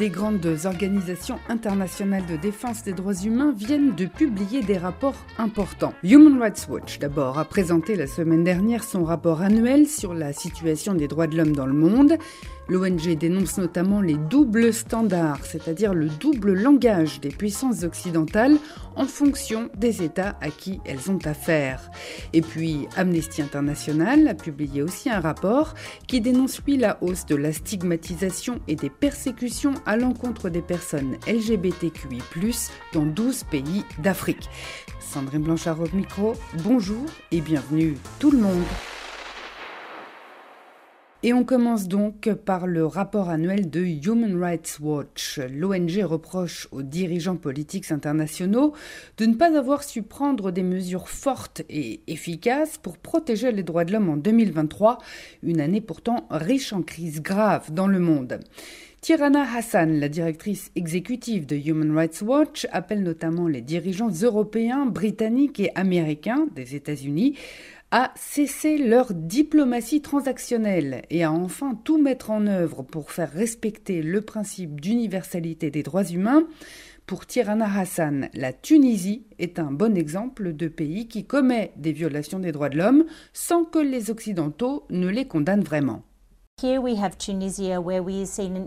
Des grandes organisations internationales de défense des droits humains viennent de publier des rapports importants. Human Rights Watch, d'abord, a présenté la semaine dernière son rapport annuel sur la situation des droits de l'homme dans le monde. L'ONG dénonce notamment les doubles standards, c'est-à-dire le double langage des puissances occidentales en fonction des États à qui elles ont affaire. Et puis Amnesty International a publié aussi un rapport qui dénonce lui la hausse de la stigmatisation et des persécutions à l'encontre des personnes LGBTQI+, dans 12 pays d'Afrique. Sandrine Blanchard au micro, bonjour et bienvenue tout le monde. Et on commence donc par le rapport annuel de Human Rights Watch. L'ONG reproche aux dirigeants politiques internationaux de ne pas avoir su prendre des mesures fortes et efficaces pour protéger les droits de l'homme en 2023, une année pourtant riche en crises graves dans le monde. Tirana Hassan, la directrice exécutive de Human Rights Watch, appelle notamment les dirigeants européens, britanniques et américains des États-Unis à cesser leur diplomatie transactionnelle et à enfin tout mettre en œuvre pour faire respecter le principe d'universalité des droits humains, pour Tirana Hassan, la Tunisie est un bon exemple de pays qui commet des violations des droits de l'homme sans que les Occidentaux ne les condamnent vraiment.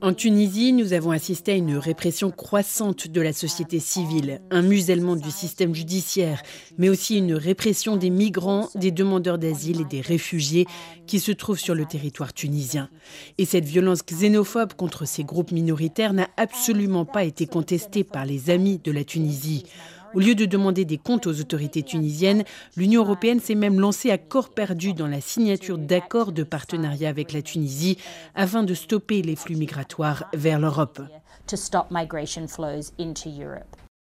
En Tunisie, nous avons assisté à une répression croissante de la société civile, un musellement du système judiciaire, mais aussi une répression des migrants, des demandeurs d'asile et des réfugiés qui se trouvent sur le territoire tunisien. Et cette violence xénophobe contre ces groupes minoritaires n'a absolument pas été contestée par les amis de la Tunisie. Au lieu de demander des comptes aux autorités tunisiennes, l'Union européenne s'est même lancée à corps perdu dans la signature d'accords de partenariat avec la Tunisie afin de stopper les flux migratoires vers l'Europe.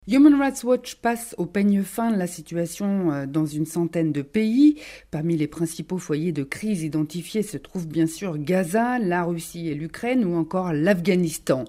Human Rights Watch passe au peigne fin la situation euh, dans une centaine de pays. Parmi les principaux foyers de crise identifiés se trouvent bien sûr Gaza, la Russie et l'Ukraine ou encore l'Afghanistan.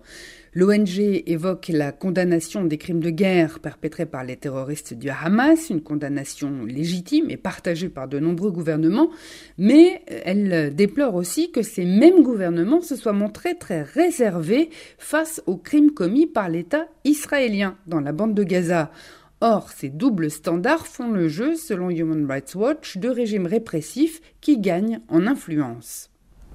L'ONG évoque la condamnation des crimes de guerre perpétrés par les terroristes du Hamas, une condamnation légitime et partagée par de nombreux gouvernements, mais elle déplore aussi que ces mêmes gouvernements se soient montrés très réservés face aux crimes commis par l'État israélien dans la bande de Gaza. Or, ces doubles standards font le jeu, selon Human Rights Watch, de régimes répressifs qui gagnent en influence.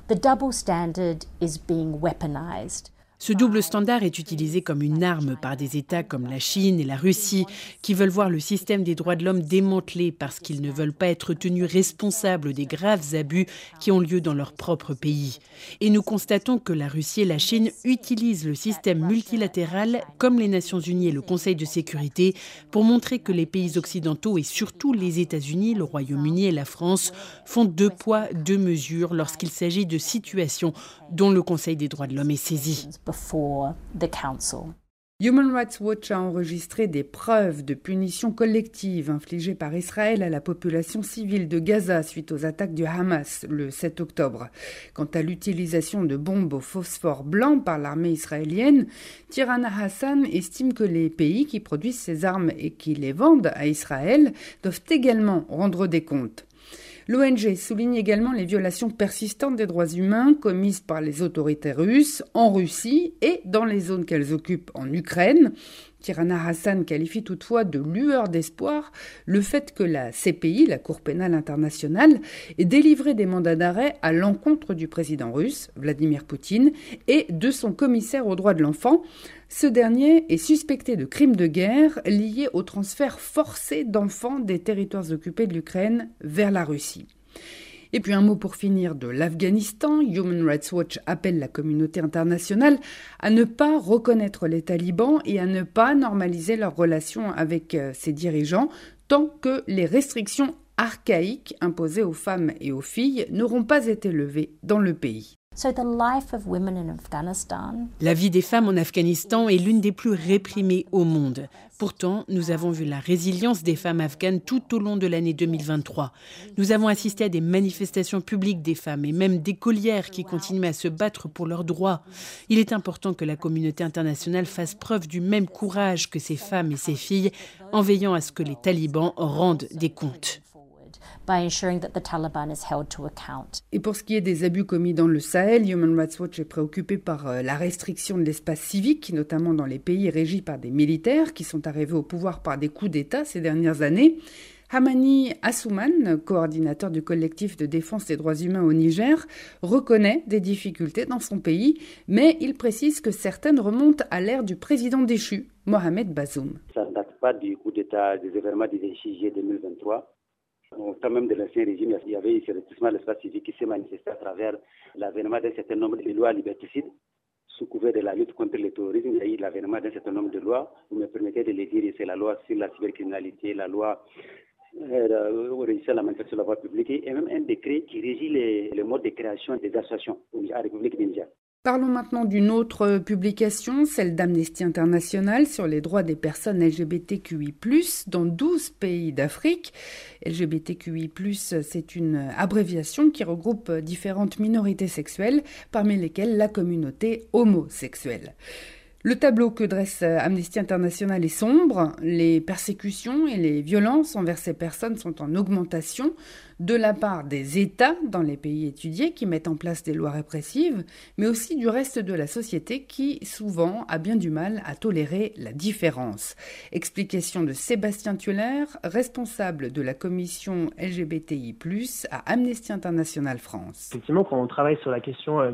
The double standard is being weaponized. Ce double standard est utilisé comme une arme par des États comme la Chine et la Russie qui veulent voir le système des droits de l'homme démantelé parce qu'ils ne veulent pas être tenus responsables des graves abus qui ont lieu dans leur propre pays. Et nous constatons que la Russie et la Chine utilisent le système multilatéral comme les Nations Unies et le Conseil de sécurité pour montrer que les pays occidentaux et surtout les États-Unis, le Royaume-Uni et la France font deux poids, deux mesures lorsqu'il s'agit de situations dont le Conseil des droits de l'homme est saisi. Human Rights Watch a enregistré des preuves de punitions collectives infligées par Israël à la population civile de Gaza suite aux attaques du Hamas le 7 octobre. Quant à l'utilisation de bombes au phosphore blanc par l'armée israélienne, Tirana Hassan estime que les pays qui produisent ces armes et qui les vendent à Israël doivent également rendre des comptes. L'ONG souligne également les violations persistantes des droits humains commises par les autorités russes en Russie et dans les zones qu'elles occupent en Ukraine. Tirana Hassan qualifie toutefois de lueur d'espoir le fait que la CPI, la Cour pénale internationale, ait délivré des mandats d'arrêt à l'encontre du président russe, Vladimir Poutine, et de son commissaire aux droits de l'enfant. Ce dernier est suspecté de crimes de guerre liés au transfert forcé d'enfants des territoires occupés de l'Ukraine vers la Russie. Et puis un mot pour finir de l'Afghanistan. Human Rights Watch appelle la communauté internationale à ne pas reconnaître les talibans et à ne pas normaliser leurs relations avec euh, ses dirigeants tant que les restrictions archaïques imposées aux femmes et aux filles n'auront pas été levées dans le pays. La vie des femmes en Afghanistan est l'une des plus réprimées au monde. Pourtant, nous avons vu la résilience des femmes afghanes tout au long de l'année 2023. Nous avons assisté à des manifestations publiques des femmes et même des collières qui continuent à se battre pour leurs droits. Il est important que la communauté internationale fasse preuve du même courage que ces femmes et ces filles en veillant à ce que les talibans rendent des comptes. Et pour ce qui est des abus commis dans le Sahel, Human Rights Watch est préoccupé par euh, la restriction de l'espace civique, notamment dans les pays régis par des militaires qui sont arrivés au pouvoir par des coups d'État ces dernières années. Hamani Assouman, coordinateur du collectif de défense des droits humains au Niger, reconnaît des difficultés dans son pays, mais il précise que certaines remontent à l'ère du président déchu, Mohamed Bazoum. Ça ne date pas du coup d'État des événements du 26 juillet 2023 au même de l'ancien régime, il y avait ce rétrécissement de l'espace civique qui s'est manifesté à travers l'avènement d'un certain nombre de lois liberticides. Sous couvert de la lutte contre le terrorisme, il y a eu l'avènement d'un certain nombre de lois. Vous me permettez de les dire, c'est la loi sur la cybercriminalité, la loi euh, régissant la manifestation de la voie publique et même un décret qui régit les, les modes de création des associations à la République Niger. Parlons maintenant d'une autre publication, celle d'Amnesty International sur les droits des personnes LGBTQI+, dans 12 pays d'Afrique. LGBTQI+, c'est une abréviation qui regroupe différentes minorités sexuelles, parmi lesquelles la communauté homosexuelle. Le tableau que dresse Amnesty International est sombre. Les persécutions et les violences envers ces personnes sont en augmentation de la part des États dans les pays étudiés qui mettent en place des lois répressives, mais aussi du reste de la société qui souvent a bien du mal à tolérer la différence. Explication de Sébastien Tueller, responsable de la commission LGBTI+, à Amnesty International France. Effectivement, quand on travaille sur la question euh,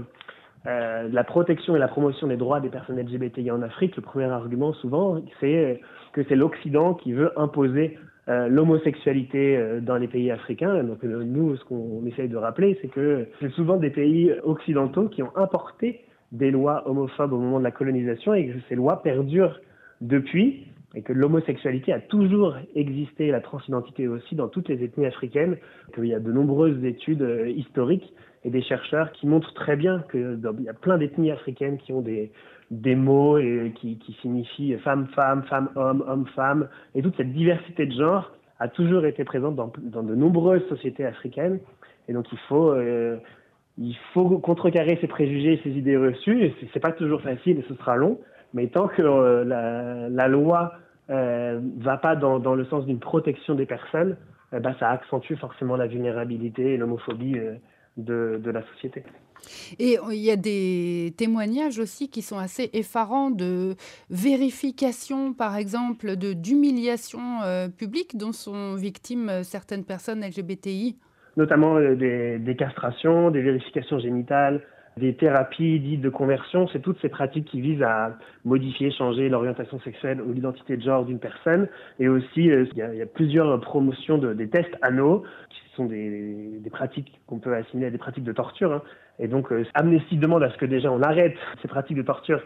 euh, la protection et la promotion des droits des personnes LGBTI en Afrique, le premier argument souvent, c'est que c'est l'Occident qui veut imposer euh, l'homosexualité euh, dans les pays africains. Donc nous, ce qu'on essaye de rappeler, c'est que c'est souvent des pays occidentaux qui ont importé des lois homophobes au moment de la colonisation et que ces lois perdurent depuis et que l'homosexualité a toujours existé, la transidentité aussi, dans toutes les ethnies africaines, qu'il y a de nombreuses études euh, historiques et des chercheurs qui montrent très bien qu'il y a plein d'ethnies africaines qui ont des, des mots qui, signifient femme-femme, femme-homme, homme-femme, et toute cette diversité de genre a toujours été présente dans, de nombreuses sociétés africaines, et donc il faut... Euh, contrecarrer ces préjugés et ces idées reçues. C'est pas toujours facile et ce sera long, mais tant que euh, la, loi euh, va pas dans, le sens d'une protection des personnes, euh, bah, ça accentue forcément la vulnérabilité et l'homophobie de, la société. Et il y a des témoignages aussi qui sont assez effarants de vérification, par exemple, de d'humiliation publique dont sont victimes certaines personnes LGBTI. Notamment des castrations, des vérifications génitales, des thérapies dites de conversion, c'est toutes ces pratiques qui visent à modifier, changer l'orientation sexuelle ou l'identité de genre d'une personne. Et aussi, euh, il, y a, plusieurs promotions de, des tests anneaux, qui sont des, des pratiques qu'on peut assimiler à des pratiques de torture. Hein. Et donc, euh, Amnesty demande à ce que déjà on arrête ces pratiques de torture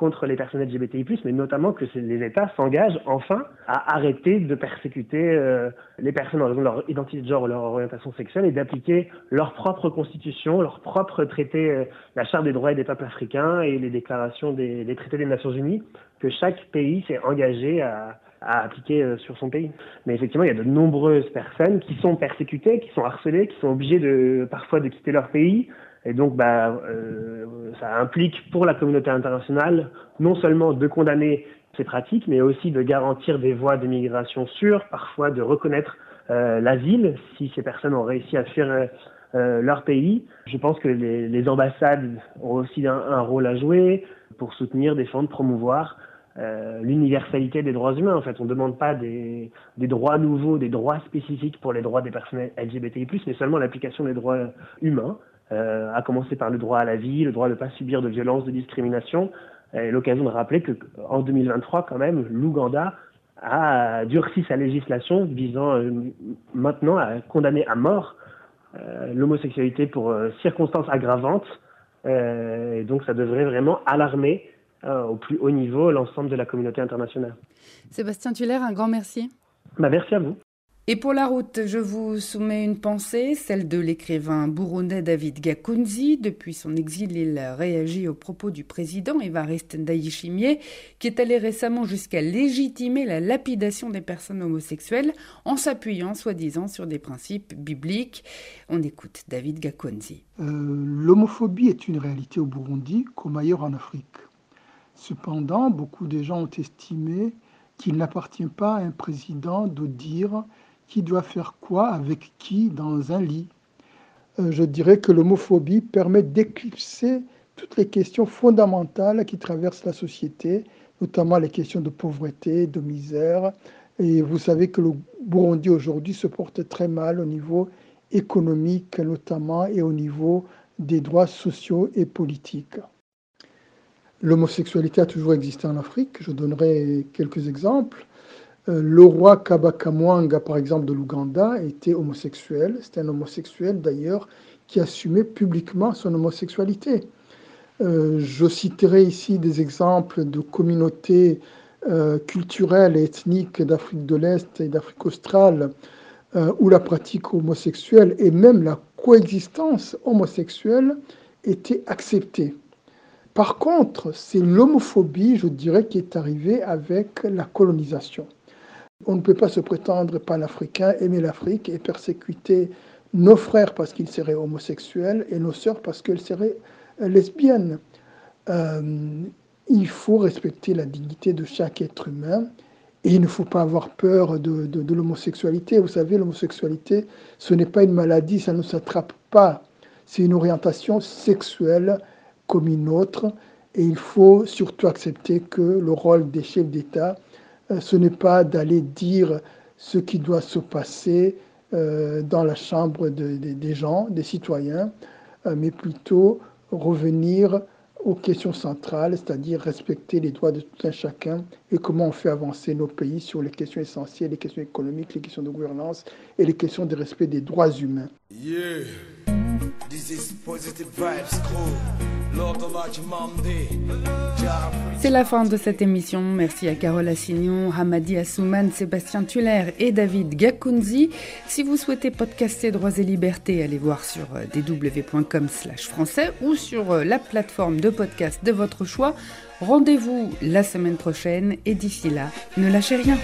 contre les personnes LGBTI+, mais notamment que les États s'engagent enfin à arrêter de persécuter euh, les personnes en raison de leur identité de genre ou leur orientation sexuelle et d'appliquer leur propre constitution, leur propre traité, euh, la Charte des droits des peuples africains et les déclarations des traités des Nations Unies, que chaque pays s'est engagé à, à appliquer euh, sur son pays. Mais effectivement, il y a de nombreuses personnes qui sont persécutées, qui sont harcelées, qui sont obligées de parfois de quitter leur pays, et donc, bah, euh, ça implique pour la communauté internationale non seulement de condamner ces pratiques, mais aussi de garantir des voies de migration sûres, parfois de reconnaître euh, l'asile si ces personnes ont réussi à fuir euh, leur pays. Je pense que les, ambassades ont aussi un, rôle à jouer pour soutenir, défendre, promouvoir euh, l'universalité des droits humains. En fait, on ne demande pas des, droits nouveaux, des droits spécifiques pour les droits des personnes LGBTI+, mais seulement l'application des droits humains euh, à commencer par le droit à la vie, le droit de ne pas subir de violence, de discrimination. Et l'occasion de rappeler qu'en 2023, quand même, l'Ouganda a durci sa législation visant euh, maintenant à condamner à mort euh, l'homosexualité pour circonstances aggravantes. Et donc ça devrait vraiment alarmer au plus haut niveau l'ensemble de la communauté internationale. Sébastien Tuller, un grand merci. Bah, merci à vous. Et pour la route, je vous soumets une pensée, celle de l'écrivain burundais David Gakunzi. Depuis son exil, il réagit aux propos du président Evariste Ndayishimiye, qui est allé récemment jusqu'à légitimer la lapidation des personnes homosexuelles en s'appuyant soi-disant sur des principes bibliques. On écoute David Gakunzi. Euh, l'homophobie est une réalité au Burundi comme ailleurs en Afrique. Cependant, beaucoup de gens ont estimé qu'il n'appartient pas à un président de dire qui doit faire quoi avec qui dans un lit. Euh, je dirais que l'homophobie permet d'éclipser toutes les questions fondamentales qui traversent la société, notamment les questions de pauvreté, de misère. Et vous savez que le Burundi aujourd'hui se porte très mal au niveau économique notamment et au niveau des droits sociaux et politiques. L'homosexualité a toujours existé en Afrique. Je donnerai quelques exemples. Euh, le roi Kabakamwanga, par exemple, de l'Ouganda, était homosexuel. C'était un homosexuel, d'ailleurs, qui assumait publiquement son homosexualité. Euh, je citerai ici des exemples de communautés euh, culturelles et ethniques d'Afrique de l'Est et d'Afrique australe où la pratique homosexuelle et même la coexistence homosexuelle étaient acceptées. Par contre, c'est l'homophobie, je dirais, qui est arrivée avec la colonisation. On ne peut pas se prétendre panafricain, aimer l'Afrique et persécuter nos frères parce qu'ils seraient homosexuels et nos sœurs parce qu'elles seraient lesbiennes. Euh, il faut respecter la dignité de chaque être humain et il ne faut pas avoir peur de, l'homosexualité. Vous savez, l'homosexualité, ce n'est pas une maladie, ça ne s'attrape pas. C'est une orientation sexuelle comme une autre et il faut surtout accepter que le rôle des chefs d'État ce n'est pas d'aller dire ce qui doit se passer euh, dans la chambre des gens, des citoyens, euh, mais plutôt revenir aux questions centrales, c'est-à-dire respecter les droits de tout un chacun et comment on fait avancer nos pays sur les questions essentielles, les questions économiques, les questions de gouvernance et les questions de respect des droits humains. C'est la fin de cette émission. Merci à Carole Assignon, Hamadi Assouman, Sébastien Tuller et David Gakunzi. Si vous souhaitez podcaster Droits et Libertés, allez voir sur euh, dw.com français ou sur euh, la plateforme de podcast de votre choix. Rendez-vous la semaine prochaine et d'ici là, ne lâchez rien.